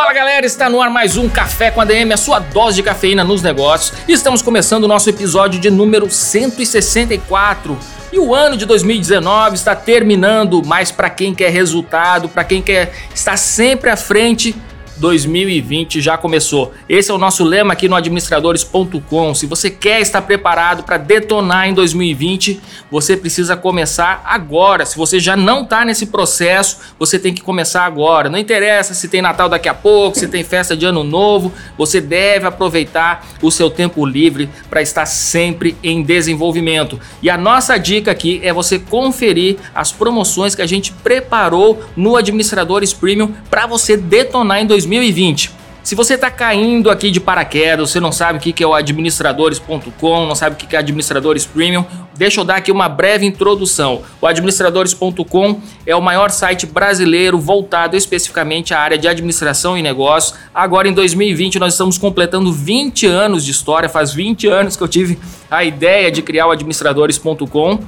Fala galera, está no ar mais um Café com a DM, a sua dose de cafeína nos negócios. E estamos começando o nosso episódio de número 164. E o ano de 2019 está terminando, mas para quem quer resultado, para quem quer estar sempre à frente 2020 já começou. Esse é o nosso lema aqui no administradores.com. Se você quer estar preparado para detonar em 2020, você precisa começar agora. Se você já não está nesse processo, você tem que começar agora. Não interessa se tem Natal daqui a pouco, se tem festa de Ano Novo, você deve aproveitar o seu tempo livre para estar sempre em desenvolvimento. E a nossa dica aqui é você conferir as promoções que a gente preparou no Administradores Premium para você detonar em 2020. 2020. Se você está caindo aqui de paraquedas, você não sabe o que é o administradores.com, não sabe o que é administradores premium, deixa eu dar aqui uma breve introdução. O administradores.com é o maior site brasileiro voltado especificamente à área de administração e negócios. Agora em 2020 nós estamos completando 20 anos de história, faz 20 anos que eu tive a ideia de criar o administradores.com.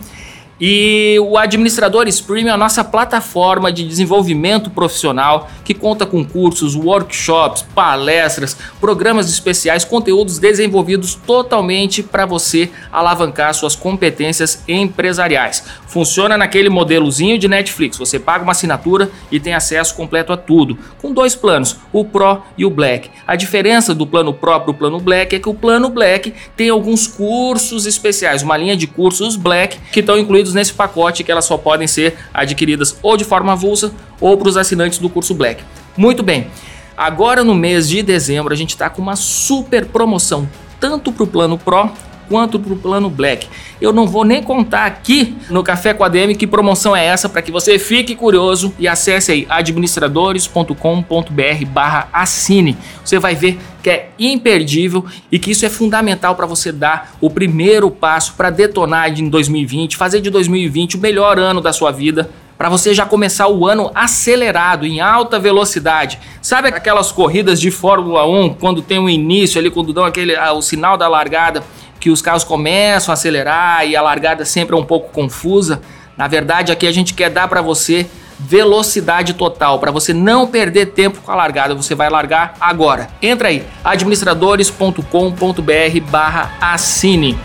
E o Administradores Premium é a nossa plataforma de desenvolvimento profissional que conta com cursos, workshops, palestras, programas especiais, conteúdos desenvolvidos totalmente para você alavancar suas competências empresariais. Funciona naquele modelozinho de Netflix, você paga uma assinatura e tem acesso completo a tudo, com dois planos, o Pro e o Black. A diferença do plano Pro para o plano Black é que o plano Black tem alguns cursos especiais, uma linha de cursos Black que estão incluídos nesse pacote que elas só podem ser adquiridas ou de forma avulsa ou para os assinantes do curso Black. Muito bem, agora no mês de dezembro a gente está com uma super promoção, tanto para o plano Pro quanto para o plano Black. Eu não vou nem contar aqui no Café com a DM que promoção é essa para que você fique curioso e acesse aí administradores.com.br barra assine. Você vai ver que é imperdível e que isso é fundamental para você dar o primeiro passo para detonar em 2020, fazer de 2020 o melhor ano da sua vida para você já começar o ano acelerado, em alta velocidade. Sabe aquelas corridas de Fórmula 1, quando tem um início ali, quando dão aquele, ah, o sinal da largada, que os carros começam a acelerar e a largada sempre é um pouco confusa. Na verdade, aqui a gente quer dar para você velocidade total, para você não perder tempo com a largada. Você vai largar agora. Entra aí, administradores.com.br/assine.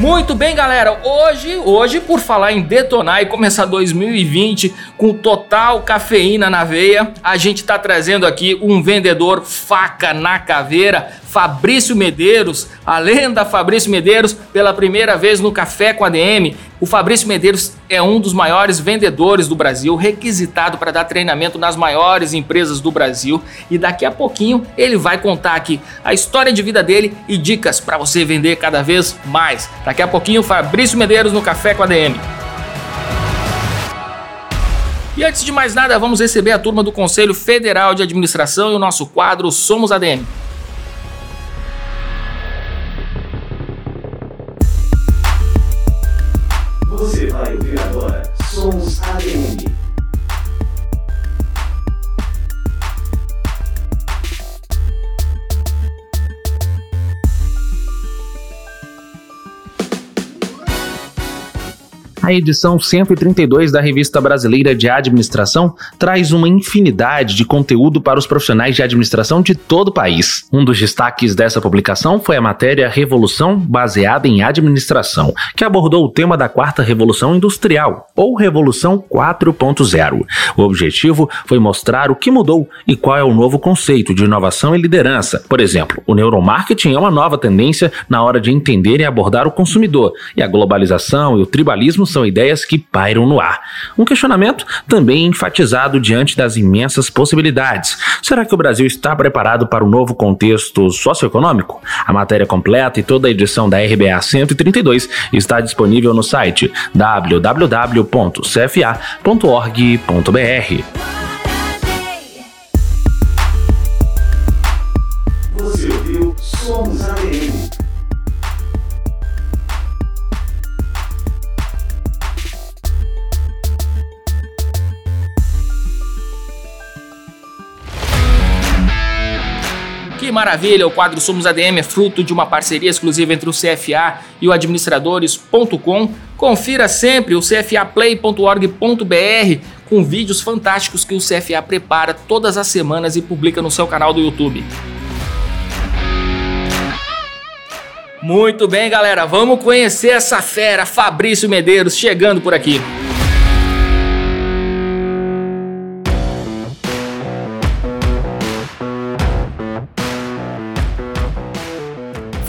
Muito bem, galera. Hoje, hoje, por falar em detonar e começar 2020 com total cafeína na veia, a gente está trazendo aqui um vendedor faca na caveira, Fabrício Medeiros, a lenda Fabrício Medeiros, pela primeira vez no Café com a DM. O Fabrício Medeiros é um dos maiores vendedores do Brasil, requisitado para dar treinamento nas maiores empresas do Brasil. E daqui a pouquinho ele vai contar aqui a história de vida dele e dicas para você vender cada vez mais. Daqui a pouquinho, Fabrício Medeiros no Café com a DM. E antes de mais nada, vamos receber a turma do Conselho Federal de Administração e o nosso quadro Somos ADM. Vai ouvir agora Sons ADM. A edição 132 da Revista Brasileira de Administração traz uma infinidade de conteúdo para os profissionais de administração de todo o país. Um dos destaques dessa publicação foi a matéria Revolução Baseada em Administração, que abordou o tema da quarta revolução industrial, ou Revolução 4.0. O objetivo foi mostrar o que mudou e qual é o novo conceito de inovação e liderança. Por exemplo, o neuromarketing é uma nova tendência na hora de entender e abordar o consumidor, e a globalização e o tribalismo são ideias que pairam no ar. Um questionamento também enfatizado diante das imensas possibilidades. Será que o Brasil está preparado para um novo contexto socioeconômico? A matéria completa e toda a edição da RBA 132 está disponível no site www.cfa.org.br. Que maravilha! O quadro Somos ADM é fruto de uma parceria exclusiva entre o CFA e o administradores.com. Confira sempre o cfaplay.org.br com vídeos fantásticos que o CFA prepara todas as semanas e publica no seu canal do YouTube. Muito bem, galera, vamos conhecer essa fera, Fabrício Medeiros, chegando por aqui.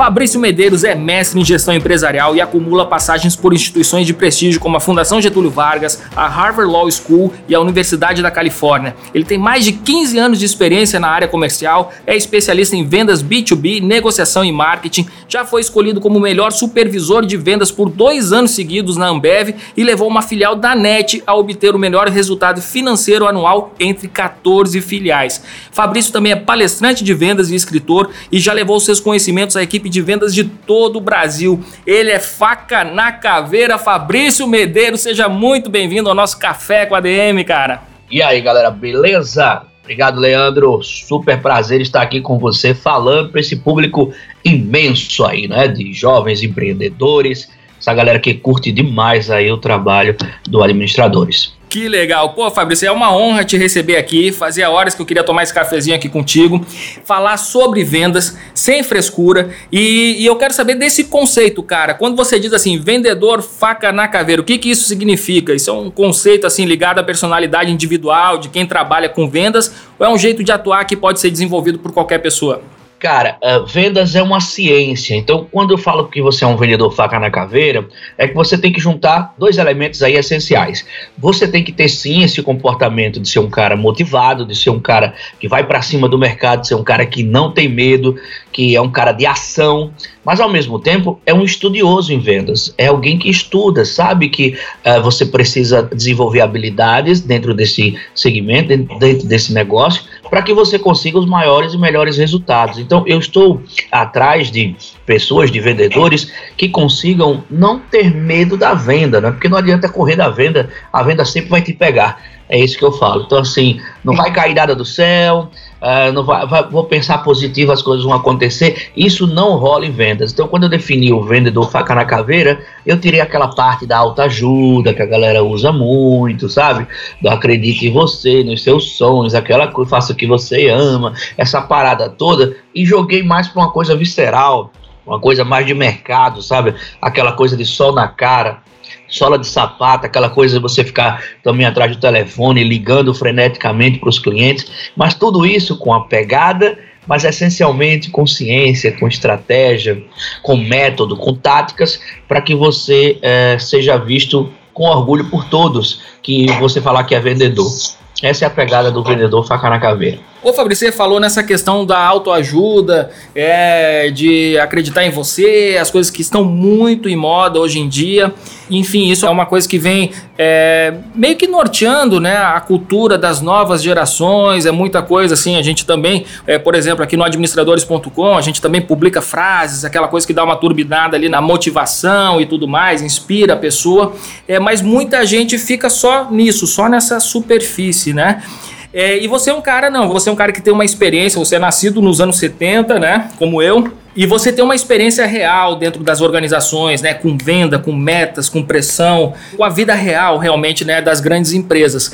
Fabrício Medeiros é mestre em gestão empresarial e acumula passagens por instituições de prestígio como a Fundação Getúlio Vargas, a Harvard Law School e a Universidade da Califórnia. Ele tem mais de 15 anos de experiência na área comercial, é especialista em vendas B2B, negociação e marketing, já foi escolhido como melhor supervisor de vendas por dois anos seguidos na Ambev e levou uma filial da NET a obter o melhor resultado financeiro anual entre 14 filiais. Fabrício também é palestrante de vendas e escritor e já levou seus conhecimentos à equipe de vendas de todo o Brasil. Ele é faca na caveira, Fabrício Medeiros. Seja muito bem-vindo ao nosso Café com a DM, cara. E aí, galera, beleza? Obrigado, Leandro. Super prazer estar aqui com você falando para esse público imenso aí, né? De jovens empreendedores, essa galera que curte demais aí o trabalho do Administradores. Que legal. Pô, Fabrício, é uma honra te receber aqui. Fazia horas que eu queria tomar esse cafezinho aqui contigo, falar sobre vendas, sem frescura. E, e eu quero saber desse conceito, cara. Quando você diz assim, vendedor faca na caveira, o que, que isso significa? Isso é um conceito assim ligado à personalidade individual de quem trabalha com vendas ou é um jeito de atuar que pode ser desenvolvido por qualquer pessoa? Cara, uh, vendas é uma ciência. Então, quando eu falo que você é um vendedor faca na caveira, é que você tem que juntar dois elementos aí essenciais. Você tem que ter sim esse comportamento de ser um cara motivado, de ser um cara que vai para cima do mercado, de ser um cara que não tem medo, que é um cara de ação, mas ao mesmo tempo é um estudioso em vendas. É alguém que estuda, sabe que uh, você precisa desenvolver habilidades dentro desse segmento, dentro, desse negócio, para que você consiga os maiores e melhores resultados. Então, eu estou atrás de pessoas, de vendedores, que consigam não ter medo da venda, né? Porque não adianta correr da venda, a venda sempre vai te pegar. É isso que eu falo. Então, assim, não vai cair nada do céu, uh, não vai, vai, vou pensar positivo, as coisas vão acontecer. Isso não rola em vendas. Então, quando eu defini o vendedor faca na caveira, eu tirei aquela parte da alta ajuda que a galera usa muito, sabe? Do acredite em você, nos seus sonhos, aquela coisa, faça o que você ama, essa parada toda, e joguei mais para uma coisa visceral, uma coisa mais de mercado, sabe? Aquela coisa de sol na cara sola de sapato, aquela coisa de você ficar também atrás do telefone, ligando freneticamente para os clientes, mas tudo isso com a pegada, mas essencialmente com ciência, com estratégia, com método, com táticas, para que você é, seja visto com orgulho por todos que você falar que é vendedor. Essa é a pegada do vendedor faca na caveira. Ô Fabrício, você falou nessa questão da autoajuda, é, de acreditar em você, as coisas que estão muito em moda hoje em dia. Enfim, isso é uma coisa que vem é, meio que norteando né, a cultura das novas gerações. É muita coisa assim. A gente também, é, por exemplo, aqui no administradores.com, a gente também publica frases, aquela coisa que dá uma turbinada ali na motivação e tudo mais, inspira a pessoa. É, mas muita gente fica só nisso, só nessa superfície, né? É, e você é um cara, não, você é um cara que tem uma experiência, você é nascido nos anos 70, né? Como eu. E você tem uma experiência real dentro das organizações, né? Com venda, com metas, com pressão, com a vida real realmente, né? Das grandes empresas.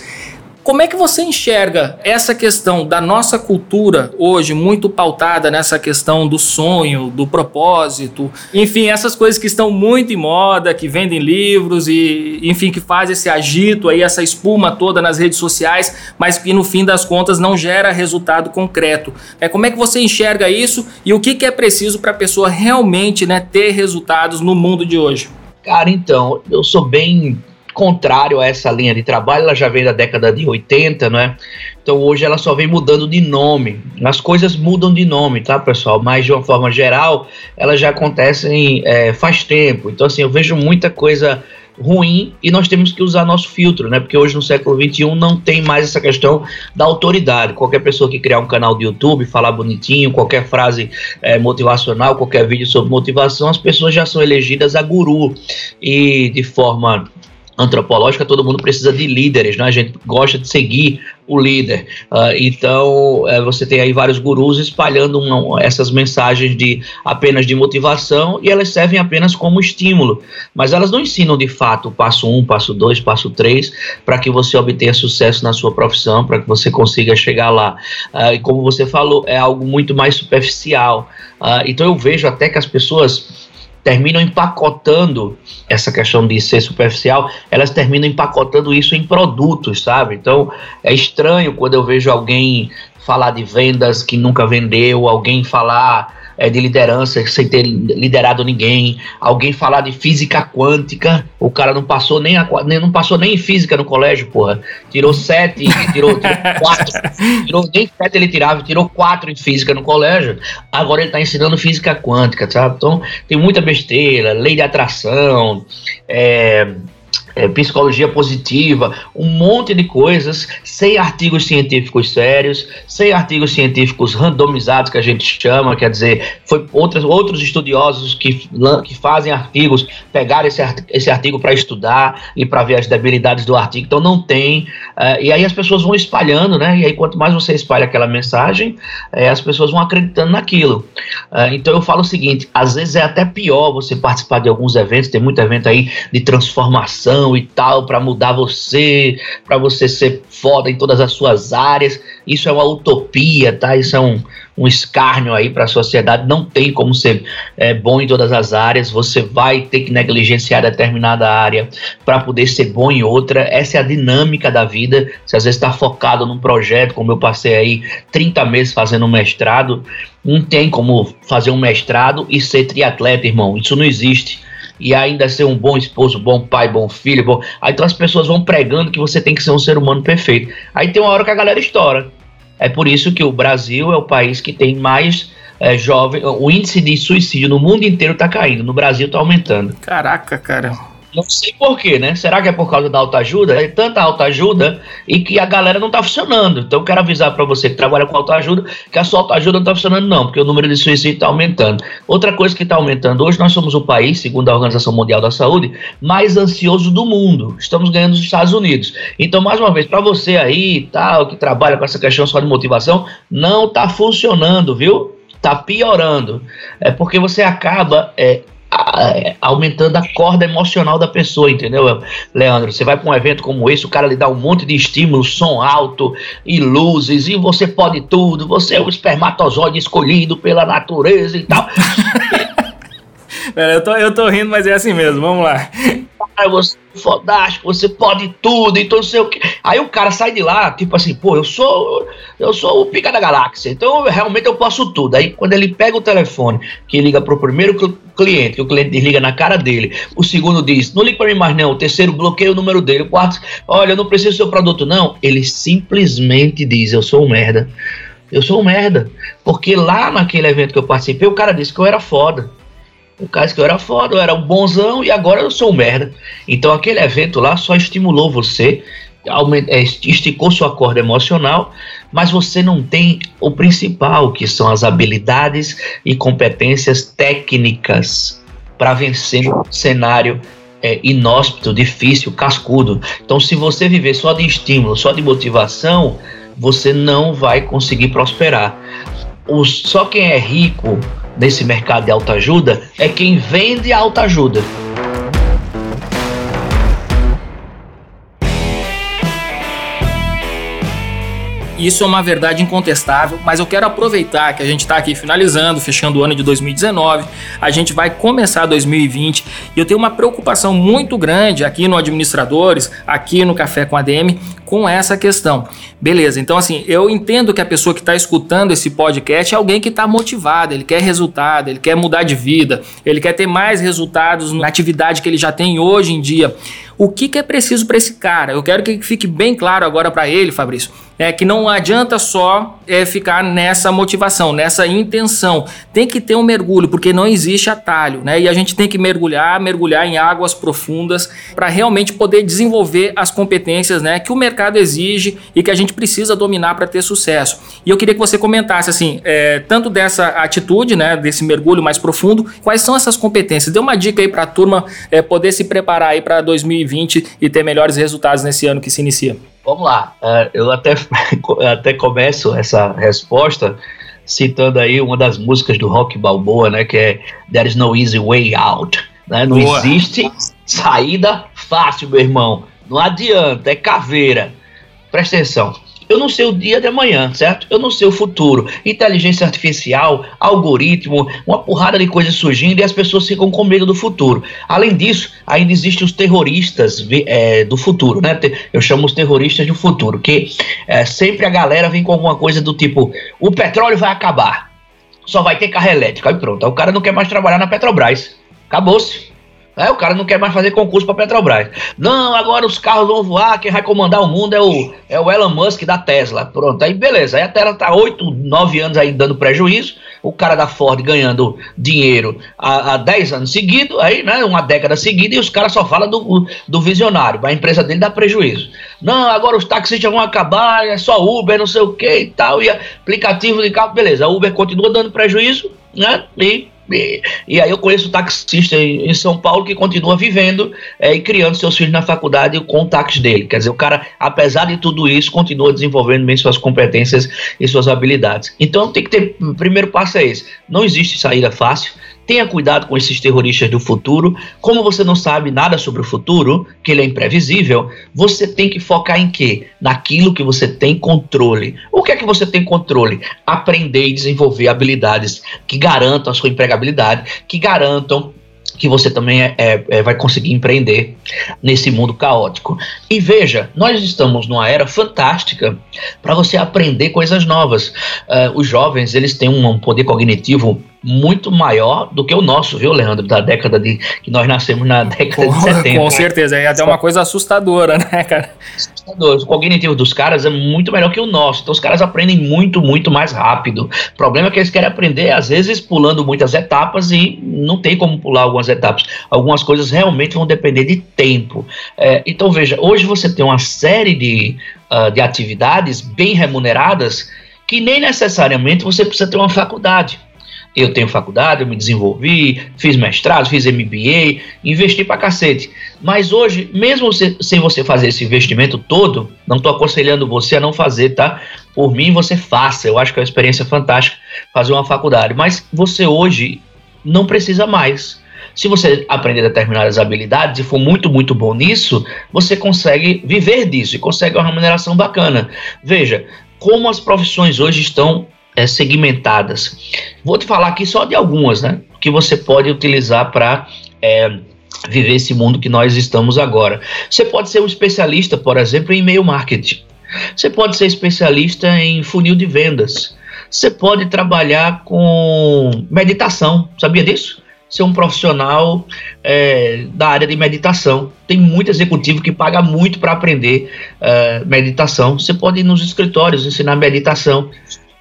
Como é que você enxerga essa questão da nossa cultura hoje, muito pautada nessa questão do sonho, do propósito, enfim, essas coisas que estão muito em moda, que vendem livros e, enfim, que faz esse agito aí, essa espuma toda nas redes sociais, mas que no fim das contas não gera resultado concreto. É, como é que você enxerga isso e o que, que é preciso para a pessoa realmente né, ter resultados no mundo de hoje? Cara, então, eu sou bem contrário a essa linha de trabalho, ela já vem da década de 80, não é? Então hoje ela só vem mudando de nome. As coisas mudam de nome, tá, pessoal? Mas de uma forma geral, elas já acontecem é, faz tempo. Então, assim, eu vejo muita coisa ruim e nós temos que usar nosso filtro, né? Porque hoje no século XXI não tem mais essa questão da autoridade. Qualquer pessoa que criar um canal de YouTube, falar bonitinho, qualquer frase é, motivacional, qualquer vídeo sobre motivação, as pessoas já são elegidas a guru e de forma antropológica, todo mundo precisa de líderes, né? A gente gosta de seguir o líder. Uh, então, uh, você tem aí vários gurus espalhando uma, essas mensagens de apenas de motivação e elas servem apenas como estímulo, mas elas não ensinam de fato passo 1, um, passo 2, passo 3 para que você obtenha sucesso na sua profissão, para que você consiga chegar lá. Uh, e como você falou, é algo muito mais superficial. Ah, então, eu vejo até que as pessoas terminam empacotando essa questão de ser superficial, elas terminam empacotando isso em produtos, sabe? Então é estranho quando eu vejo alguém falar de vendas que nunca vendeu, alguém falar é, de liderança sem ter liderado ninguém, alguém falar de física quântica, o cara não passou nem, a, nem não passou nem em física no colégio, porra. Tirou sete, tirou, tirou quatro, tirou nem sete ele tirava, tirou quatro em física no colégio. Agora ele está ensinando física quântica, sabe? Então tem muita besteira, lei de atração, é, é, psicologia positiva, um monte de coisas, sem artigos científicos sérios, sem artigos científicos randomizados, que a gente chama, quer dizer, foi outras, outros estudiosos que, que fazem artigos, pegaram esse, esse artigo para estudar e para ver as debilidades do artigo, então não tem, uh, e aí as pessoas vão espalhando, né, e aí quanto mais você espalha aquela mensagem, uh, as pessoas vão acreditando naquilo. Uh, então eu falo o seguinte, às vezes é até pior você participar de alguns eventos, tem muito evento aí de transformação, e tal para mudar você, para você ser foda em todas as suas áreas. Isso é uma utopia, tá? Isso é um, um escárnio aí para a sociedade. Não tem como ser é, bom em todas as áreas. Você vai ter que negligenciar determinada área para poder ser bom em outra. Essa é a dinâmica da vida. Se às vezes está focado num projeto, como eu passei aí 30 meses fazendo um mestrado, não tem como fazer um mestrado e ser triatleta, irmão. Isso não existe e ainda ser um bom esposo, bom pai, bom filho, bom. Aí então as pessoas vão pregando que você tem que ser um ser humano perfeito. Aí tem uma hora que a galera estoura. É por isso que o Brasil é o país que tem mais é, jovem. O índice de suicídio no mundo inteiro está caindo, no Brasil está aumentando. Caraca, cara. Não sei porquê, né? Será que é por causa da autoajuda? É tanta autoajuda e que a galera não tá funcionando. Então quero avisar para você que trabalha com autoajuda que a sua autoajuda não tá funcionando não, porque o número de suicídio tá aumentando. Outra coisa que tá aumentando, hoje nós somos o país, segundo a Organização Mundial da Saúde, mais ansioso do mundo. Estamos ganhando os Estados Unidos. Então, mais uma vez, para você aí, tal, que trabalha com essa questão só de motivação, não tá funcionando, viu? Tá piorando. É porque você acaba é, aumentando a corda emocional da pessoa, entendeu, Leandro? Você vai para um evento como esse, o cara lhe dá um monte de estímulo, som alto e luzes, e você pode tudo, você é o espermatozoide escolhido pela natureza e tal. Eu tô, eu tô rindo, mas é assim mesmo, vamos lá cara, você fodástico, você pode tudo, então sei o que. Aí o cara sai de lá, tipo assim, pô, eu sou eu sou o pica da galáxia, então realmente eu posso tudo. Aí quando ele pega o telefone, que liga pro primeiro cliente, que o cliente desliga na cara dele, o segundo diz, não liga para mim mais não, o terceiro bloqueia o número dele, o quarto, olha, eu não preciso do seu produto não, ele simplesmente diz, eu sou um merda. Eu sou um merda. Porque lá naquele evento que eu participei, o cara disse que eu era foda. O caso que eu era foda, eu era um bonzão e agora eu sou um merda. Então aquele evento lá só estimulou você, é, esticou sua corda emocional, mas você não tem o principal, que são as habilidades e competências técnicas para vencer um cenário é, inóspito, difícil, cascudo. Então, se você viver só de estímulo, só de motivação, você não vai conseguir prosperar. O, só quem é rico nesse mercado de autoajuda é quem vende autoajuda. Isso é uma verdade incontestável, mas eu quero aproveitar que a gente está aqui finalizando, fechando o ano de 2019, a gente vai começar 2020 e eu tenho uma preocupação muito grande aqui no Administradores, aqui no Café com ADM, com essa questão. Beleza, então assim, eu entendo que a pessoa que está escutando esse podcast é alguém que está motivado, ele quer resultado, ele quer mudar de vida, ele quer ter mais resultados na atividade que ele já tem hoje em dia. O que, que é preciso para esse cara? Eu quero que fique bem claro agora para ele, Fabrício, é que não adianta só é, ficar nessa motivação, nessa intenção. Tem que ter um mergulho, porque não existe atalho, né? E a gente tem que mergulhar, mergulhar em águas profundas para realmente poder desenvolver as competências, né, que o mercado exige e que a gente precisa dominar para ter sucesso. E eu queria que você comentasse assim, é, tanto dessa atitude, né, desse mergulho mais profundo, quais são essas competências? Dê uma dica aí para a turma é, poder se preparar aí para 2020 e ter melhores resultados nesse ano que se inicia. Vamos lá, uh, eu até, até começo essa resposta citando aí uma das músicas do Rock Balboa, né, que é There is no easy way out, né? Não Boa. existe saída fácil, meu irmão. Não adianta, é caveira. Presta atenção. Eu não sei o dia de amanhã, certo? Eu não sei o futuro. Inteligência artificial, algoritmo, uma porrada de coisas surgindo e as pessoas ficam com medo do futuro. Além disso, ainda existem os terroristas é, do futuro, né? Eu chamo os terroristas do futuro, que é, sempre a galera vem com alguma coisa do tipo: o petróleo vai acabar, só vai ter carro elétrico. Aí pronto, o cara não quer mais trabalhar na Petrobras. Acabou-se. Aí o cara não quer mais fazer concurso para Petrobras. Não, agora os carros vão voar, quem vai comandar o mundo é o, é o Elon Musk da Tesla. Pronto, aí beleza. Aí a Tesla tá 8, 9 anos aí dando prejuízo. O cara da Ford ganhando dinheiro há, 10 anos seguidos, aí, né? Uma década seguida, e os caras só falam do, do visionário. A empresa dele dá prejuízo. Não, agora os taxistas vão acabar, é só Uber, não sei o que e tal. E aplicativo de carro, beleza. A Uber continua dando prejuízo, né? E e, e, aí eu conheço taxista em, em, São Paulo que continua vivendo é, e criando seus filhos na faculdade com o táxi dele. Quer dizer, o cara, apesar de tudo isso, continua desenvolvendo bem suas competências e suas habilidades. Então tem que ter, o primeiro passo é esse. Não existe saída fácil. Tenha cuidado com esses terroristas do futuro. Como você não sabe nada sobre o futuro, que ele é imprevisível, você tem que focar em quê? Naquilo que você tem controle. O que é que você tem controle? Aprender e desenvolver habilidades que garantam a sua empregabilidade, que garantam que você também é, é, é, vai conseguir empreender nesse mundo caótico. E veja, nós estamos numa era fantástica para você aprender coisas novas. Uh, os jovens eles têm um poder cognitivo muito maior do que o nosso, viu, Leandro? Da década de. que nós nascemos na década de 70. Com certeza, é até uma coisa assustadora, né, cara? Assustador. O cognitivo dos caras é muito melhor que o nosso. Então os caras aprendem muito, muito mais rápido. O problema é que eles querem aprender, às vezes, pulando muitas etapas e não tem como pular algumas etapas. Algumas coisas realmente vão depender de tempo. É, então, veja, hoje você tem uma série de, uh, de atividades bem remuneradas que nem necessariamente você precisa ter uma faculdade. Eu tenho faculdade, eu me desenvolvi, fiz mestrado, fiz MBA, investi pra cacete. Mas hoje, mesmo sem você fazer esse investimento todo, não estou aconselhando você a não fazer, tá? Por mim, você faça. Eu acho que é uma experiência fantástica fazer uma faculdade. Mas você hoje não precisa mais. Se você aprender determinadas habilidades e for muito, muito bom nisso, você consegue viver disso e consegue uma remuneração bacana. Veja, como as profissões hoje estão é, segmentadas. Vou te falar aqui só de algumas, né? Que você pode utilizar para é, viver esse mundo que nós estamos agora. Você pode ser um especialista, por exemplo, em e-mail marketing. Você pode ser especialista em funil de vendas. Você pode trabalhar com meditação. Sabia disso? Ser um profissional é, da área de meditação. Tem muito executivo que paga muito para aprender é, meditação. Você pode ir nos escritórios ensinar meditação.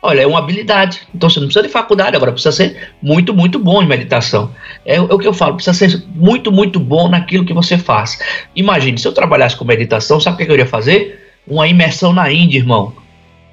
Olha, é uma habilidade. Então você não precisa de faculdade, agora precisa ser muito, muito bom em meditação. É, é, o que eu falo, precisa ser muito, muito bom naquilo que você faz. Imagine, se eu trabalhasse com meditação, sabe o que eu iria fazer? Uma imersão na Índia, irmão.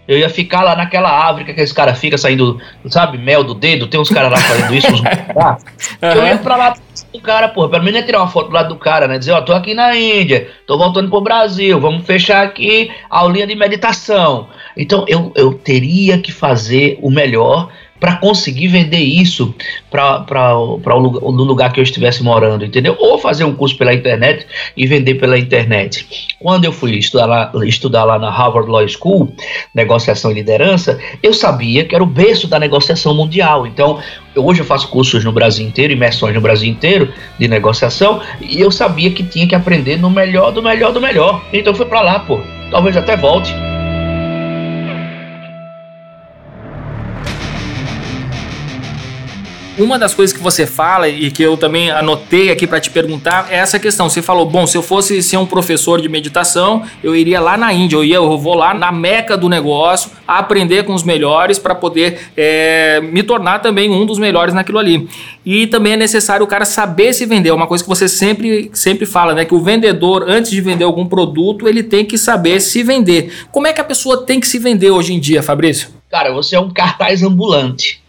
Eu ia ficar lá naquela árvore que aqueles caras ficam saindo, sabe, mel do dedo. Tem uns caras lá fazendo isso. Uns... eu ia pra lá do cara, porra. Pelo menos ia tirar uma foto do lado do cara, né? Dizer, ó, tô aqui na Índia, tô voltando pro Brasil, vamos fechar aqui a aulinha de meditação. Então eu, eu teria que fazer o melhor para conseguir vender isso para o lugar que eu estivesse morando, entendeu? Ou fazer um curso pela internet e vender pela internet. Quando eu fui estudar lá, estudar lá na Harvard Law School, negociação e liderança, eu sabia que era o berço da negociação mundial. Então, eu, hoje eu faço cursos no Brasil inteiro, imersões no Brasil inteiro de negociação, e eu sabia que tinha que aprender no melhor do melhor do melhor. Então eu fui para lá, pô. talvez até volte. Uma das coisas que você fala e que eu também anotei aqui para te perguntar é essa questão. Você falou, bom, se eu fosse ser um professor de meditação, eu iria lá na Índia, eu ia, eu vou lá na meca do negócio, aprender com os melhores para poder é, me tornar também um dos melhores naquilo ali. E também é necessário o cara saber se vender. É uma coisa que você sempre, sempre fala, né? Que o vendedor, antes de vender algum produto, ele tem que saber se vender. Como é que a pessoa tem que se vender hoje em dia, Fabrício? Cara, você é um cartaz ambulante.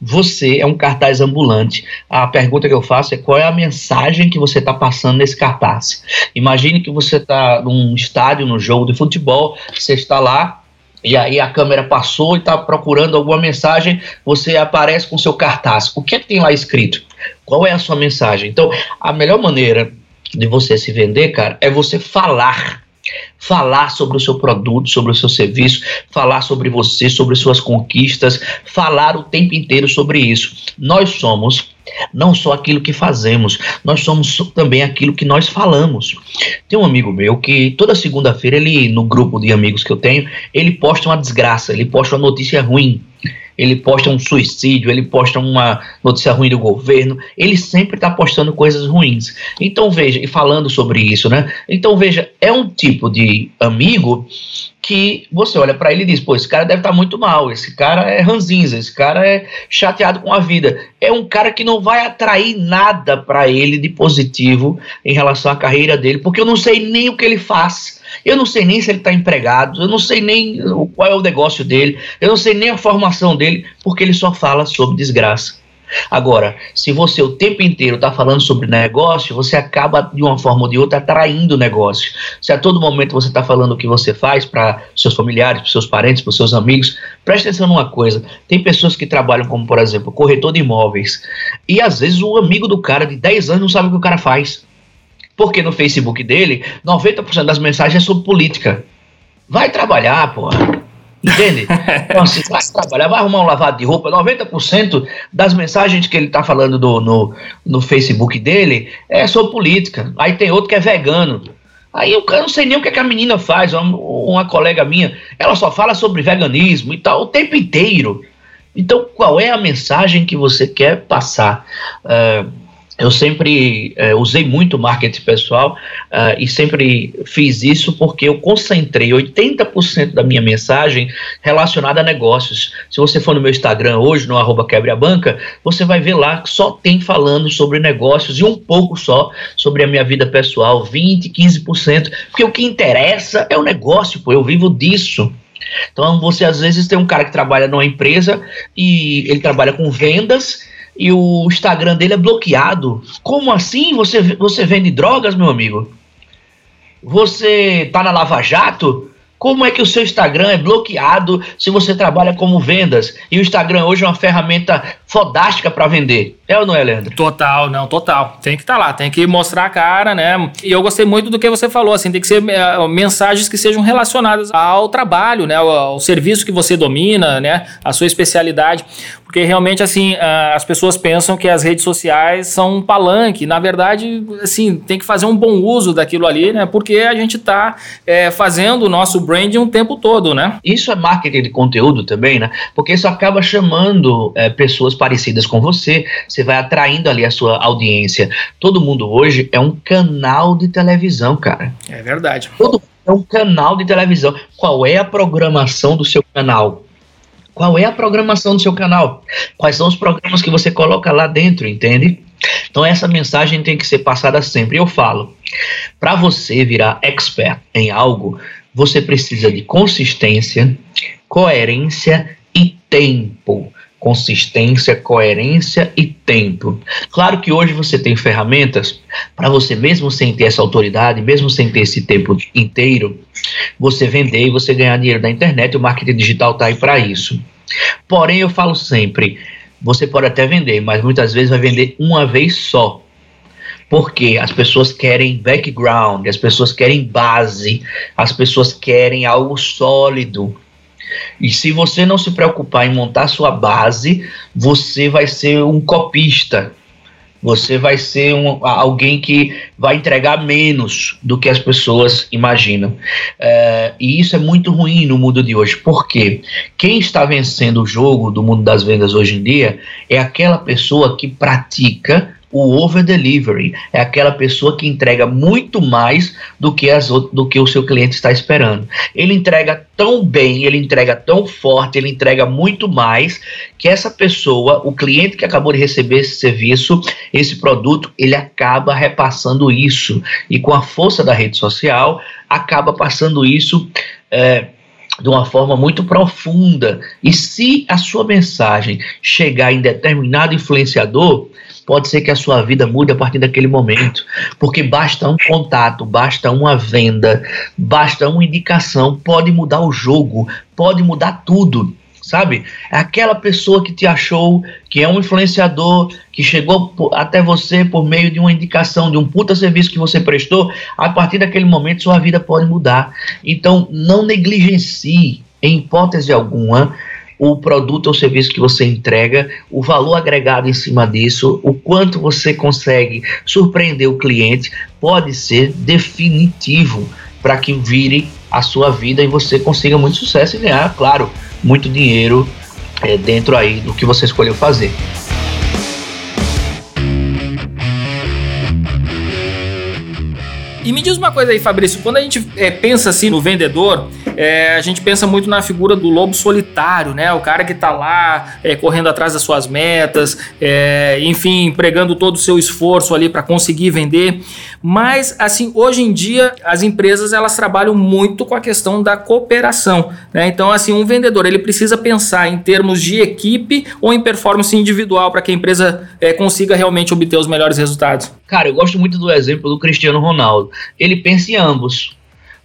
Você é um cartaz ambulante. A pergunta que eu faço é qual é a mensagem que você está passando nesse cartaz. Imagine que você está num estádio, num jogo de futebol, você está lá e aí a câmera passou e está procurando alguma mensagem, você aparece com seu cartaz. O que é que tem lá escrito? Qual é a sua mensagem? Então, a melhor maneira de você se vender, cara, é você falar falar sobre o seu produto, sobre o seu serviço, falar sobre você, sobre suas conquistas, falar o tempo inteiro sobre isso. Nós somos não só aquilo que fazemos, nós somos também aquilo que nós falamos. Tem um amigo meu que toda segunda-feira ele no grupo de amigos que eu tenho, ele posta uma desgraça, ele posta uma notícia ruim ele posta um suicídio, ele posta uma notícia ruim do governo, ele sempre está postando coisas ruins. Então veja, e falando sobre isso, né? Então veja, é um tipo de amigo que você olha para ele e diz: pô, esse cara deve estar tá muito mal, esse cara é ranzinza, esse cara é chateado com a vida. É um cara que não vai atrair nada para ele de positivo em relação à carreira dele, porque eu não sei nem o que ele faz. Eu não sei nem se ele está empregado, eu não sei nem qual é o negócio dele, eu não sei nem a formação dele, porque ele só fala sobre desgraça. Agora, se você o tempo inteiro está falando sobre negócio, você acaba de uma forma ou de outra atraindo negócio. Se a todo momento você está falando o que você faz para seus familiares, para seus parentes, para seus amigos, preste atenção numa coisa: tem pessoas que trabalham como, por exemplo, corretor de imóveis, e às vezes o amigo do cara de 10 anos não sabe o que o cara faz. Porque no Facebook dele, 90% das mensagens é sobre política. Vai trabalhar, porra. Entende? Então, assim, vai trabalhar, vai arrumar um lavado de roupa. 90% das mensagens que ele está falando do, no, no Facebook dele é sobre política. Aí tem outro que é vegano. Aí eu, eu não sei nem o que, é que a menina faz. Uma, uma, colega minha, ela só fala sobre veganismo e tal o tempo inteiro. Então, qual é a mensagem que você quer passar? Uh, eu sempre é, usei muito marketing pessoal uh, e sempre fiz isso porque eu concentrei 80% da minha mensagem relacionada a negócios. Se você for no meu Instagram hoje, no arroba quebreabanca, você vai ver lá que só tem falando sobre negócios e um pouco só sobre a minha vida pessoal, 20%, 15%, porque o que interessa é o negócio, pô, eu vivo disso. Então você às vezes tem um cara que trabalha numa empresa e ele trabalha com vendas e o Instagram dele é bloqueado. Como assim você, você vende drogas, meu amigo? Você tá na Lava Jato? Como é que o seu Instagram é bloqueado se você trabalha como vendas? E o Instagram hoje é uma ferramenta fodástica para vender. É ou não é, Leandro? Total, não, total. Tem que estar tá lá, tem que mostrar a cara, né? E eu gostei muito do que você falou, assim, tem que ser é, mensagens que sejam relacionadas ao trabalho, né? Ao, ao, serviço que você domina, né? A sua especialidade. Porque realmente, assim, as pessoas pensam que as redes sociais são um palanque. Na verdade, assim, tem que fazer um bom uso daquilo ali, né? Porque a gente está é, fazendo o nosso branding o tempo todo, né? Isso é marketing de conteúdo também, né? Porque isso acaba chamando é, pessoas parecidas com você, você vai atraindo ali a sua audiência. Todo mundo hoje é um canal de televisão, cara. É verdade. Todo é um canal de televisão. Qual é a programação do seu canal? Qual é a programação do seu canal? Quais são os programas que você coloca lá dentro, entende? Então essa mensagem tem que ser passada sempre. Eu falo, para você virar expert em algo, você precisa de consistência, coerência e tempo. Consistência, coerência e tempo. Claro que hoje você tem ferramentas para você, mesmo sem ter essa autoridade, mesmo sem ter esse tempo inteiro, você vender e você ganhar dinheiro na internet. O marketing digital está aí para isso. Porém, eu falo sempre: você pode até vender, mas muitas vezes vai vender uma vez só porque as pessoas querem background, as pessoas querem base, as pessoas querem algo sólido. E se você não se preocupar em montar sua base, você vai ser um copista. Você vai ser um, alguém que vai entregar menos do que as pessoas imaginam. É, e isso é muito ruim no mundo de hoje. porque Quem está vencendo o jogo do mundo das vendas hoje em dia é aquela pessoa que pratica o over delivery é aquela pessoa que entrega muito mais do que, as, do que o seu cliente está esperando. Ele entrega tão bem, ele entrega tão forte, ele entrega muito mais que essa pessoa, o cliente que acabou de receber esse serviço, esse produto, ele acaba repassando isso. E com a força da rede social, acaba passando isso. É, de uma forma muito profunda. E se a sua mensagem chegar em determinado influenciador, pode ser que a sua vida mude a partir daquele momento, porque basta um contato, basta uma venda, basta uma indicação, pode mudar o jogo, pode mudar tudo sabe? É aquela pessoa que te achou, que é um influenciador, que chegou até você por meio de uma indicação, de um puta serviço que você prestou, a partir daquele momento sua vida pode mudar. Então, não negligencie, em hipótese alguma, o produto ou serviço que você entrega, o valor agregado em cima disso, o quanto você consegue surpreender o cliente, pode ser definitivo para que vire a sua vida e você consiga muito sucesso e ganhar, claro, muito dinheiro é, dentro aí do que você escolheu fazer. E me diz uma coisa aí, Fabrício, quando a gente é, pensa assim no vendedor, é, a gente pensa muito na figura do lobo solitário, né? O cara que tá lá é, correndo atrás das suas metas, é, enfim, empregando todo o seu esforço ali para conseguir vender. Mas, assim, hoje em dia, as empresas elas trabalham muito com a questão da cooperação, né? Então, assim, um vendedor ele precisa pensar em termos de equipe ou em performance individual para que a empresa é, consiga realmente obter os melhores resultados. Cara, eu gosto muito do exemplo do Cristiano Ronaldo. Ele pensa em ambos.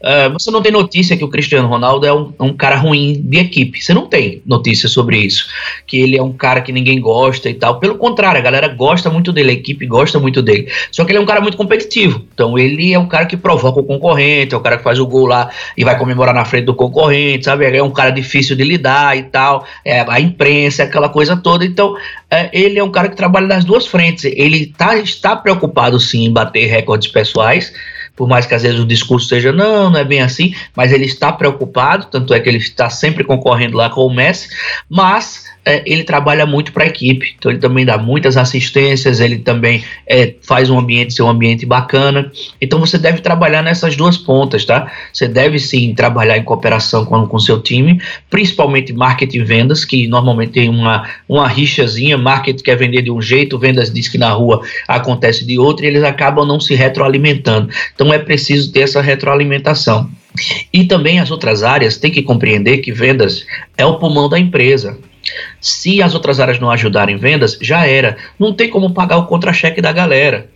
Uh, você não tem notícia que o Cristiano Ronaldo é um, um, cara ruim de equipe. Você não tem notícia sobre isso. Que ele é um cara que ninguém gosta e tal. Pelo contrário, a galera gosta muito dele, a equipe gosta muito dele. Só que ele é um cara muito competitivo. Então ele é um cara que provoca o concorrente, é o cara que faz o gol lá e vai comemorar na frente do concorrente, sabe? É um cara difícil de lidar e tal. É, a imprensa, aquela coisa toda. Então é, ele é um cara que trabalha nas duas frentes. Ele tá, está preocupado sim em bater recordes pessoais por mais que às vezes o discurso seja não, não é bem assim, mas ele está preocupado, tanto é que ele está sempre concorrendo lá com o Messi, mas é, ele trabalha muito para a equipe, então ele também dá muitas assistências, ele também é, faz um ambiente ser um ambiente bacana. Então você deve trabalhar nessas duas pontas, tá? Você deve sim trabalhar em cooperação com o seu time, principalmente marketing e vendas, que normalmente tem uma, uma rixazinha, marketing quer vender de um jeito, vendas diz que na rua acontece de outro, e eles acabam não se retroalimentando. Então é preciso ter essa retroalimentação. E também as outras áreas têm que compreender que vendas é o pulmão da empresa. Se as outras áreas não ajudarem vendas, já era. Não tem como pagar o contra-cheque da galera.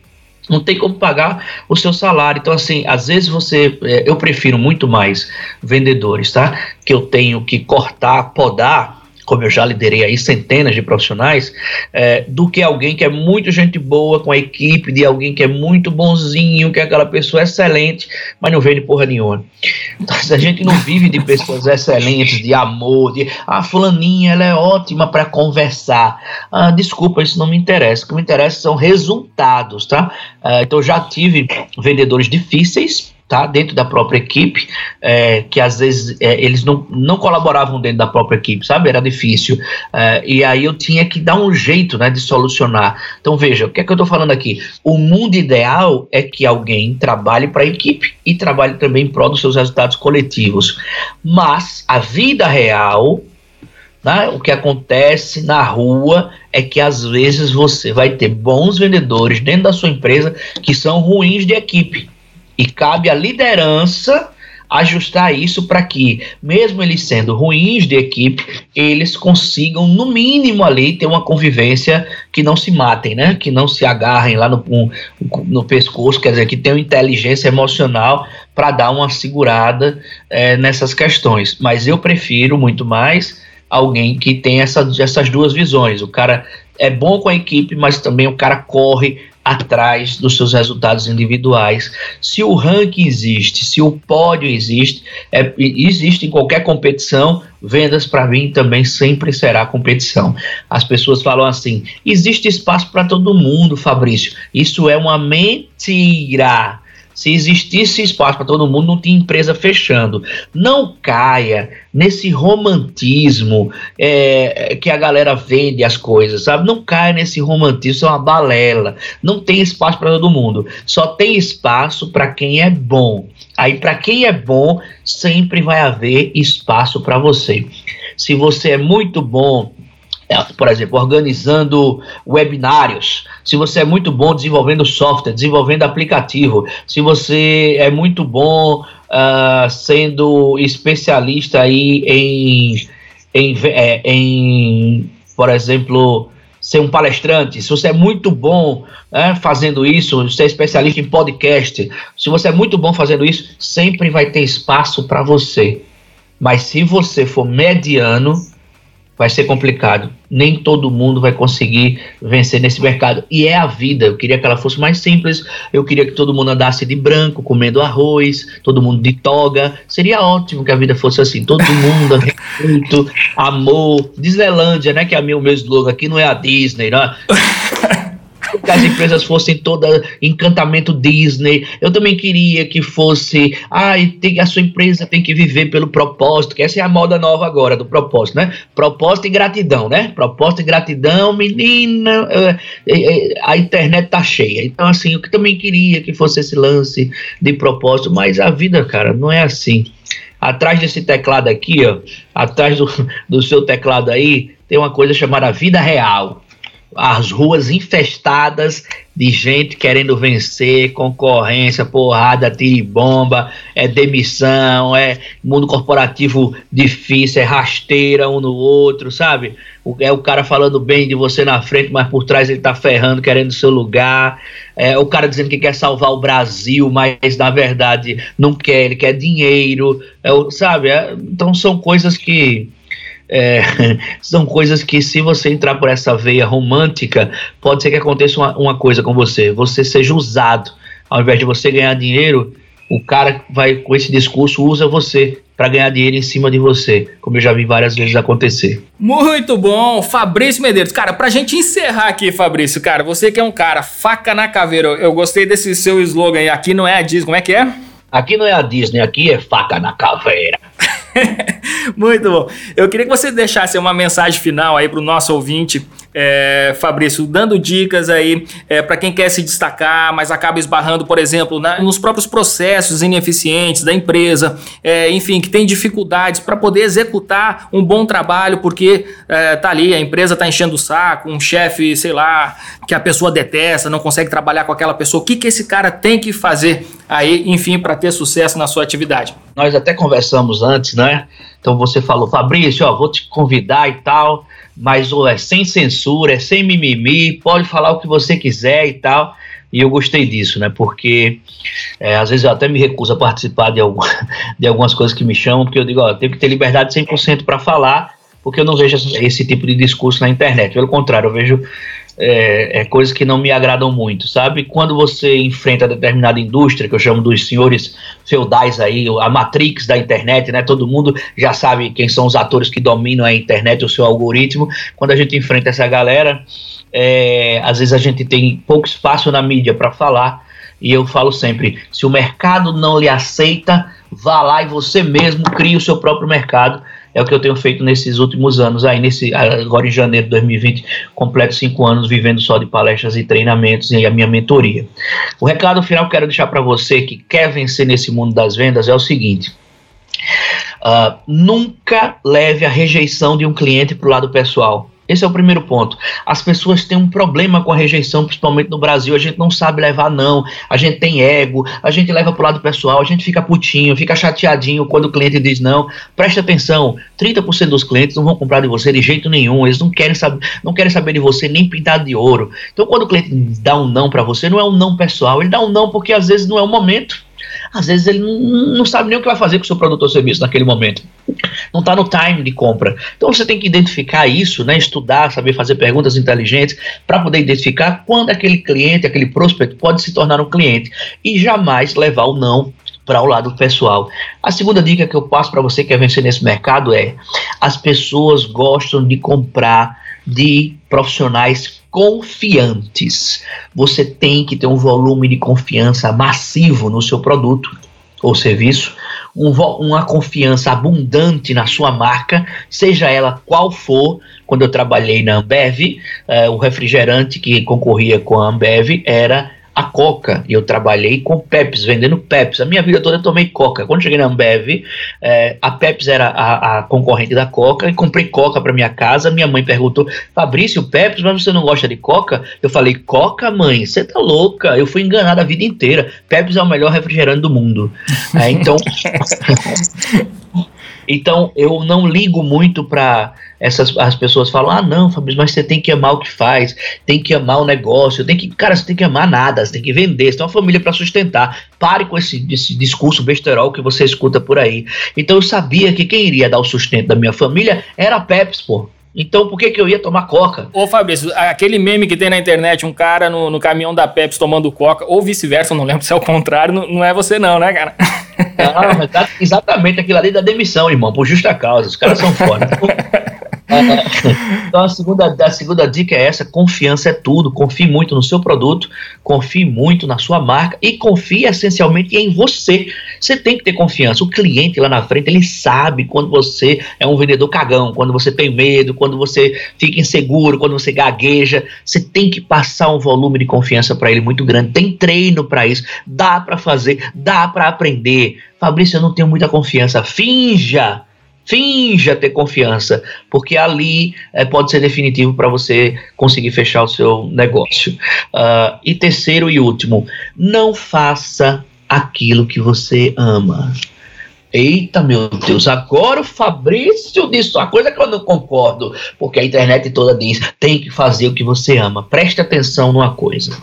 Não tem como pagar o seu salário. Então, assim, às vezes você. É, eu prefiro muito mais vendedores, tá? Que eu tenho que cortar, podar como eu já liderei aí centenas de profissionais, é, do que alguém que é muito gente boa com a equipe, de alguém que é muito bonzinho, que é aquela pessoa excelente, mas não vende porra nenhuma. Então, a gente não vive de pessoas excelentes, de amor, de ah, fulaninha, ela é ótima para conversar. Ah, desculpa, isso não me interessa. O que me interessa são resultados, tá? Ah, então, já tive vendedores difíceis, tá? dentro da própria equipe, é, que às vezes é, eles não, não colaboravam dentro da própria equipe, sabe? Era difícil. É, e aí eu tinha que dar um jeito né, de solucionar. Então veja, o que é que eu estou falando aqui? O mundo ideal é que alguém trabalhe para a equipe e trabalhe também em prol dos seus resultados coletivos. Mas a vida real né? O que acontece na rua é que às vezes você vai ter bons vendedores dentro da sua empresa que são ruins de equipe. E cabe à liderança ajustar isso para que, mesmo eles sendo ruins de equipe, eles consigam, no mínimo, ali ter uma convivência que não se matem, né? Que não se agarrem lá no, no pescoço, quer dizer, que tenham inteligência emocional para dar uma segurada é, nessas questões. Mas eu prefiro muito mais alguém que tem essa, essas duas visões. O cara é bom com a equipe, mas também o cara corre atrás dos seus resultados individuais. Se o ranking existe, se o pódio existe, é, existe em qualquer competição, vendas para mim também sempre será competição. As pessoas falam assim: existe espaço para todo mundo, Fabrício. Isso é uma mentira. Se existisse espaço para todo mundo, não tinha empresa fechando. Não caia nesse romantismo é, que a galera vende as coisas, sabe? Não caia nesse romantismo, isso é uma balela. Não tem espaço para todo mundo. Só tem espaço para quem é bom. Aí, para quem é bom, sempre vai haver espaço para você. Se você é muito bom por exemplo, organizando webinários, se você é muito bom desenvolvendo software, desenvolvendo aplicativo, se você é muito bom uh, sendo especialista aí em, em, é, em, por exemplo, ser um palestrante, se você é muito bom né, fazendo isso, ser é especialista em podcast, se você é muito bom fazendo isso, sempre vai ter espaço para você. Mas se você for mediano, vai ser complicado. Nem todo mundo vai conseguir vencer nesse mercado. E é a vida. Eu queria que ela fosse mais simples. Eu queria que todo mundo andasse de branco, comendo arroz, todo mundo de toga. Seria ótimo que a vida fosse assim. Todo mundo, respeito, amor. Disneylandia, né? Que é o meu slogan aqui, não é a Disney, né? que as empresas fossem todas encantamento Disney. Eu também queria que fosse, ai, tem, a sua empresa tem que viver pelo propósito, que essa é a moda nova agora do propósito, né? Propósito e gratidão, né? Propósito e gratidão, menina, é, é, a internet tá cheia. Então, assim, eu também queria que fosse esse lance de propósito, mas a vida, cara, não é assim. Atrás desse teclado aqui, ó, atrás do, do seu teclado aí, tem uma coisa chamada vida real as ruas infestadas de gente querendo vencer, concorrência, porrada, tiro bomba, é demissão, é mundo corporativo difícil, é rasteira um no outro, sabe? É o cara falando bem de você na frente, mas por trás ele tá ferrando, querendo seu lugar. É o cara dizendo que quer salvar o Brasil, mas na verdade não quer, ele quer dinheiro, é, sabe? É, então são coisas que é, são coisas que, se você entrar por essa veia romântica, pode ser que aconteça uma, uma coisa com você. Você seja usado. Ao invés de você ganhar dinheiro, o cara vai com esse discurso usa você para ganhar dinheiro em cima de você, como eu já vi várias vezes acontecer. Muito bom, Fabrício Medeiros. Cara, pra gente encerrar aqui, Fabrício, cara, você que é um cara faca na caveira, eu gostei desse seu slogan aí, aqui não é a Disney, como é que é? Aqui não é a Disney, aqui é faca na caveira. Muito bom. Eu queria que você deixasse uma mensagem final aí para o nosso ouvinte, é, Fabrício, dando dicas aí é, para quem quer se destacar, mas acaba esbarrando, por exemplo, na, nos próprios processos ineficientes da empresa, é, enfim, que tem dificuldades para poder executar um bom trabalho, porque é, tá ali, a empresa tá enchendo o saco, um chefe, sei lá, que a pessoa detesta, não consegue trabalhar com aquela pessoa. O que, que esse cara tem que fazer aí, enfim, para ter sucesso na sua atividade? Nós até conversamos antes, né? Então você falou, Fabrício, ó, vou te convidar e tal, mas é sem censura, é sem mimimi, pode falar o que você quiser e tal. E eu gostei disso, né? Porque é, às vezes eu até me recuso a participar de, algum, de algumas coisas que me chamam, porque eu digo, ó, tenho que ter liberdade 100% para falar, porque eu não vejo esse tipo de discurso na internet. Pelo contrário, eu vejo é, é, coisas que não me agradam muito, sabe? Quando você enfrenta determinada indústria, que eu chamo dos senhores feudais aí, a matrix da internet, né? Todo mundo já sabe quem são os atores que dominam a internet, o seu algoritmo. Quando a gente enfrenta essa galera, é, às vezes a gente tem pouco espaço na mídia para falar. E eu falo sempre: se o mercado não lhe aceita, vá lá e você mesmo crie o seu próprio mercado é o que eu tenho feito nesses últimos anos, aí nesse, agora em janeiro de 2020, completo cinco anos vivendo só de palestras e treinamentos e a minha mentoria. O recado final que quero deixar para você que quer vencer nesse mundo das vendas é o seguinte. Uh, nunca leve a rejeição de um cliente para o lado pessoal. Esse é o primeiro ponto. As pessoas têm um problema com a rejeição, principalmente no Brasil. A gente não sabe levar não. A gente tem ego, a gente leva pro lado pessoal, a gente fica putinho, fica chateadinho quando o cliente diz não. Preste atenção, 30% dos clientes não vão comprar de você de jeito nenhum. Eles não querem saber, não querem saber de você nem pintado de ouro. Então quando o cliente dá um não para você, não é um não pessoal, ele dá um não porque às vezes não é o momento. Às vezes ele não, não sabe nem o que vai fazer com o seu produto ou serviço naquele momento. Não está no time de compra. Então você tem que identificar isso, né, estudar, saber fazer perguntas inteligentes para poder identificar quando aquele cliente, aquele prospect pode se tornar um cliente e jamais levar o não para o lado pessoal. A segunda dica que eu passo para você que quer vencer nesse mercado é: as pessoas gostam de comprar de profissionais confiantes. Você tem que ter um volume de confiança massivo no seu produto ou serviço, um, uma confiança abundante na sua marca, seja ela qual for. Quando eu trabalhei na Ambev, eh, o refrigerante que concorria com a Ambev era a Coca. E eu trabalhei com Pepsi, vendendo Pepsi. A minha vida toda eu tomei Coca. Quando cheguei na Ambev, é, a Pepsi era a, a, concorrente da Coca e comprei Coca para minha casa. Minha mãe perguntou: Fabrício, Pepsi, mas você não gosta de Coca? Eu falei: Coca, mãe, você tá louca. Eu fui enganada a vida inteira. Pepsi é o melhor refrigerante do mundo. É, então. Então eu não ligo muito para essas as pessoas falam: "Ah, não, Fabrício, mas você tem que amar o que faz, tem que amar o negócio, tem que, cara, você tem que amar nada, você tem que vender, você tem uma família para sustentar". Pare com esse, esse discurso besterol que você escuta por aí. Então eu sabia que quem iria dar o sustento da minha família era a Pepsi, pô. Então por que, que eu ia tomar coca? Ô Fabrício, aquele meme que tem na internet, um cara no, no caminhão da Pepsi tomando coca, ou vice-versa, não lembro se é o contrário, não, não, é você não, né, cara? Não, tá exatamente aquilo ali da demissão, irmão, por justa causa. Os caras são foda. então a segunda, a segunda dica é essa: confiança é tudo. Confie muito no seu produto, confie muito na sua marca e confie essencialmente em você. Você tem que ter confiança. O cliente lá na frente ele sabe quando você é um vendedor cagão, quando você tem medo, quando você fica inseguro, quando você gagueja. Você tem que passar um volume de confiança para ele muito grande. Tem treino para isso, dá para fazer, dá para aprender. Fabrício, eu não tenho muita confiança. Finja Finja ter confiança, porque ali é, pode ser definitivo para você conseguir fechar o seu negócio. Uh, e terceiro e último, não faça aquilo que você ama. Eita, meu Deus, agora o Fabrício disse uma coisa que eu não concordo, porque a internet toda diz: tem que fazer o que você ama. Preste atenção numa coisa.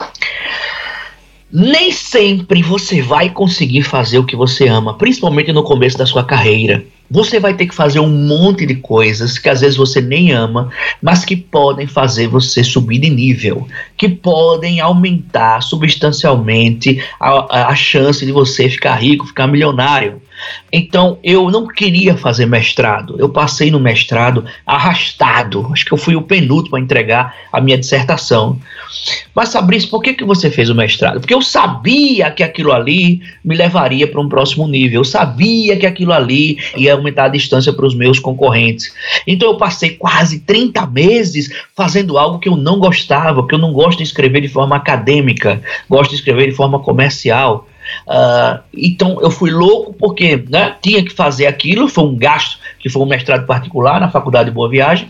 Nem sempre você vai conseguir fazer o que você ama, principalmente no começo da sua carreira. Você vai ter que fazer um monte de coisas que às vezes você nem ama, mas que podem fazer você subir de nível, que podem aumentar substancialmente a, a chance de você ficar rico, ficar milionário. Então, eu não queria fazer mestrado. Eu passei no mestrado arrastado. Acho que eu fui o penúltimo a entregar a minha dissertação. Mas, Fabrício, por que, que você fez o mestrado? Porque eu sabia que aquilo ali me levaria para um próximo nível. Eu sabia que aquilo ali ia aumentar a distância para os meus concorrentes. Então, eu passei quase 30 meses fazendo algo que eu não gostava, porque eu não gosto de escrever de forma acadêmica, gosto de escrever de forma comercial. Uh, então eu fui louco porque né, tinha que fazer aquilo, foi um gasto que foi um mestrado particular na faculdade de Boa Viagem,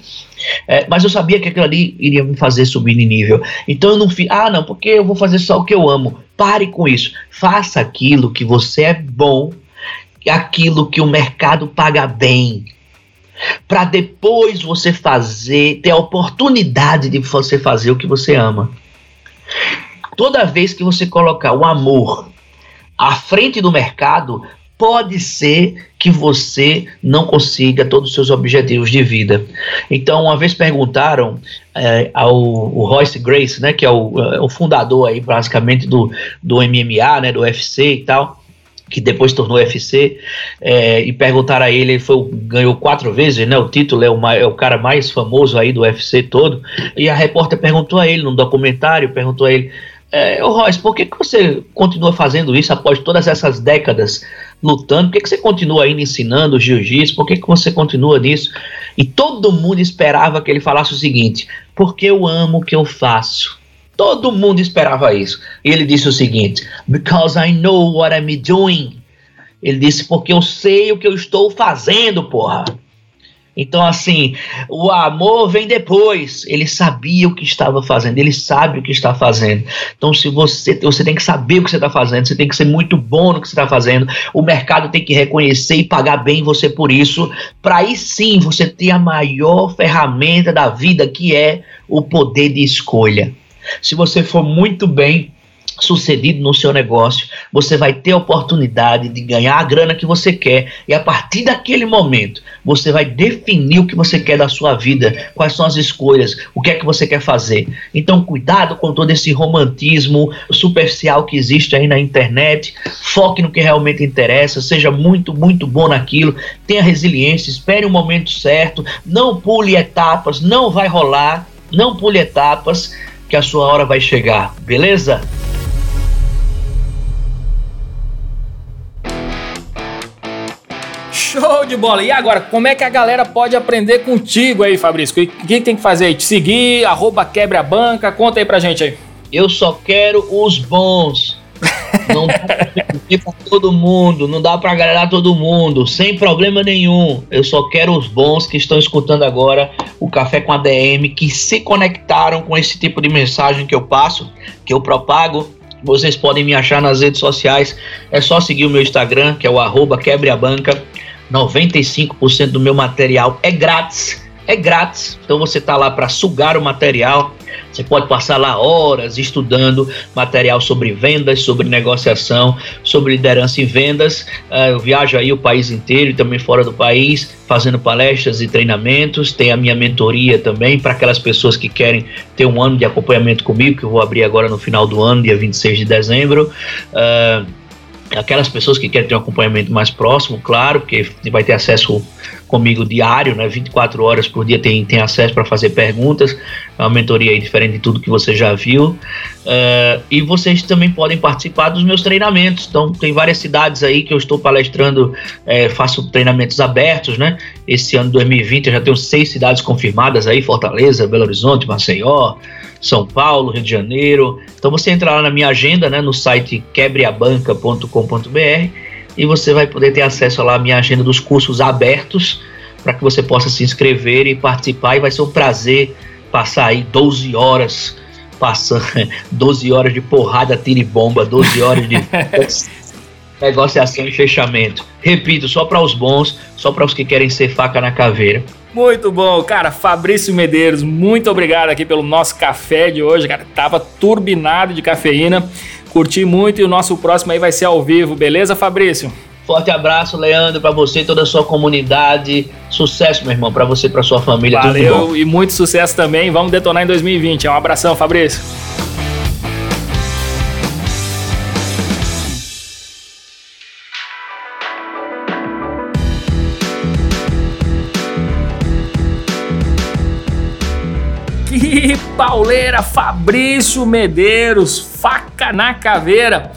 é, mas eu sabia que aquilo ali iria me fazer subir de nível. Então eu não fiz, ah não, porque eu vou fazer só o que eu amo. Pare com isso, faça aquilo que você é bom, aquilo que o mercado paga bem, para depois você fazer, ter a oportunidade de você fazer o que você ama. Toda vez que você colocar o amor à frente do mercado, pode ser que você não consiga todos os seus objetivos de vida. Então, uma vez perguntaram é, ao, Royce Grace, né, que é o, é, o, fundador aí basicamente do, do MMA, né, do UFC e tal, que depois tornou UFC, é, e perguntaram a ele, ele foi, ganhou quatro vezes, né, o título é o, é o cara mais famoso aí do UFC todo, e a repórter perguntou a ele, num documentário, perguntou a ele, é, ô Royce, por que, que você continua fazendo isso após todas essas décadas lutando? Por que, que você continua ainda ensinando jiu-jitsu? Por que, que você continua nisso? E todo mundo esperava que ele falasse o seguinte: porque eu amo o que eu faço. Todo mundo esperava isso. E ele disse o seguinte: Because I know what I'm doing. Ele disse: Porque eu sei o que eu estou fazendo, porra. Então, assim, o amor vem depois. Ele sabia o que estava fazendo, ele sabe o que está fazendo. Então, se você, você tem que saber o que você está fazendo, você tem que ser muito bom no que você está fazendo. O mercado tem que reconhecer e pagar bem você por isso, para aí sim você ter a maior ferramenta da vida, que é o poder de escolha. Se você for muito bem sucedido no seu negócio, você vai ter a oportunidade de ganhar a grana que você quer. E a partir daquele momento você vai definir o que você quer da sua vida, quais são as escolhas, o que é que você quer fazer. Então, cuidado com todo esse romantismo superficial que existe aí na internet, foque no que realmente interessa, seja muito, muito bom naquilo, tenha resiliência, espere o um momento certo, não pule etapas, não vai rolar, não pule etapas que a sua hora vai chegar, beleza? Show de bola! E agora, como é que a galera pode aprender contigo aí, Fabrício? O que, tem que fazer aí? Te seguir, arroba quebra banca, conta aí pra gente aí. Eu só quero os bons. Não dá pra todo mundo, não dá pra agradar todo mundo, sem problema nenhum. Eu só quero os bons que estão escutando agora o Café com a DM, que se conectaram com esse tipo de mensagem que eu passo, que eu propago. Vocês podem me achar nas redes sociais. É só seguir o meu Instagram, que é o arroba quebreabanca. 95% do meu material é grátis. É grátis. Então você está lá para sugar o material. Você pode passar lá horas estudando material sobre vendas, sobre negociação, sobre liderança em vendas. Uh, eu viajo aí o país inteiro e também fora do país, fazendo palestras e treinamentos. Tem a minha mentoria também para aquelas pessoas que querem ter um ano de acompanhamento comigo, que eu vou abrir agora no final do ano, dia 26 de dezembro. Uh, aquelas pessoas que querem ter um acompanhamento mais próximo, claro, porque vai ter acesso comigo diário, né, 24 horas por dia tem, tem acesso para fazer perguntas, é uma mentoria aí diferente de tudo que você já viu, uh, e vocês também podem participar dos meus treinamentos, então tem várias cidades aí que eu estou palestrando, é, faço treinamentos abertos, né, esse ano 2020 eu já tenho seis cidades confirmadas aí, Fortaleza, Belo Horizonte, Maceió, são Paulo, Rio de Janeiro. Então você entra lá na minha agenda, né, no site quebreabanca.com.br e você vai poder ter acesso lá à minha agenda dos cursos abertos para que você possa se inscrever e participar e vai ser um prazer passar aí 12 horas passando 12 horas de porrada, tiro e bomba, 12 horas de negociação e fechamento. Repito, só para os bons, só para os que querem ser faca na caveira. Muito bom, cara. Fabrício Medeiros, muito obrigado aqui pelo nosso café de hoje, cara. Tava turbinado de cafeína. Curti muito e o nosso próximo aí vai ser ao vivo, beleza, Fabrício? Forte abraço, Leandro, para você e toda a sua comunidade. Sucesso, meu irmão, para você e para sua família. Valeu e muito sucesso também. Vamos detonar em 2020. Um abração, Fabrício. Pauleira, Fabrício Medeiros, faca na caveira.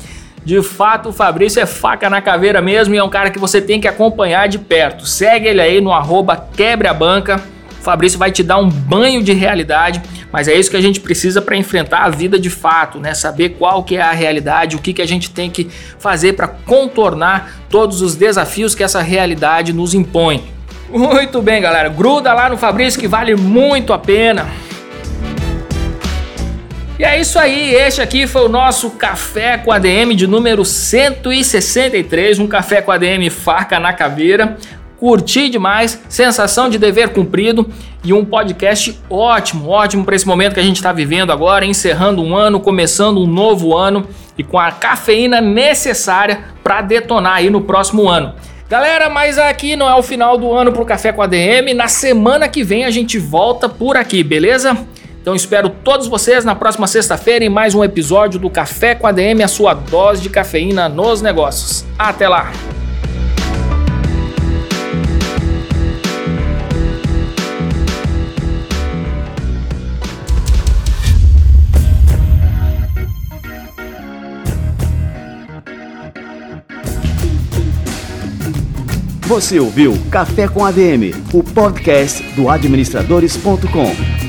De fato, o Fabrício é faca na caveira mesmo e é um cara que você tem que acompanhar de perto. Segue ele aí no arroba quebreabanca. O Fabrício vai te dar um banho de realidade, mas é isso que a gente precisa para enfrentar a vida de fato, né? Saber qual que é a realidade, o que, que a gente tem que fazer para contornar todos os desafios que essa realidade nos impõe. Muito bem, galera. Gruda lá no Fabrício que vale muito a pena. E é isso aí, este aqui foi o nosso Café com ADM de número 163, um Café com ADM farca na caveira. Curti demais, sensação de dever cumprido e um podcast ótimo, ótimo para esse momento que a gente está vivendo agora, encerrando um ano, começando um novo ano e com a cafeína necessária para detonar aí no próximo ano. Galera, mas aqui não é o final do ano para o Café com ADM. Na semana que vem a gente volta por aqui, beleza? Então espero todos vocês na próxima sexta-feira em mais um episódio do Café com a DM, a sua dose de cafeína nos negócios. Até lá! Você ouviu Café com ADM, o podcast do administradores.com.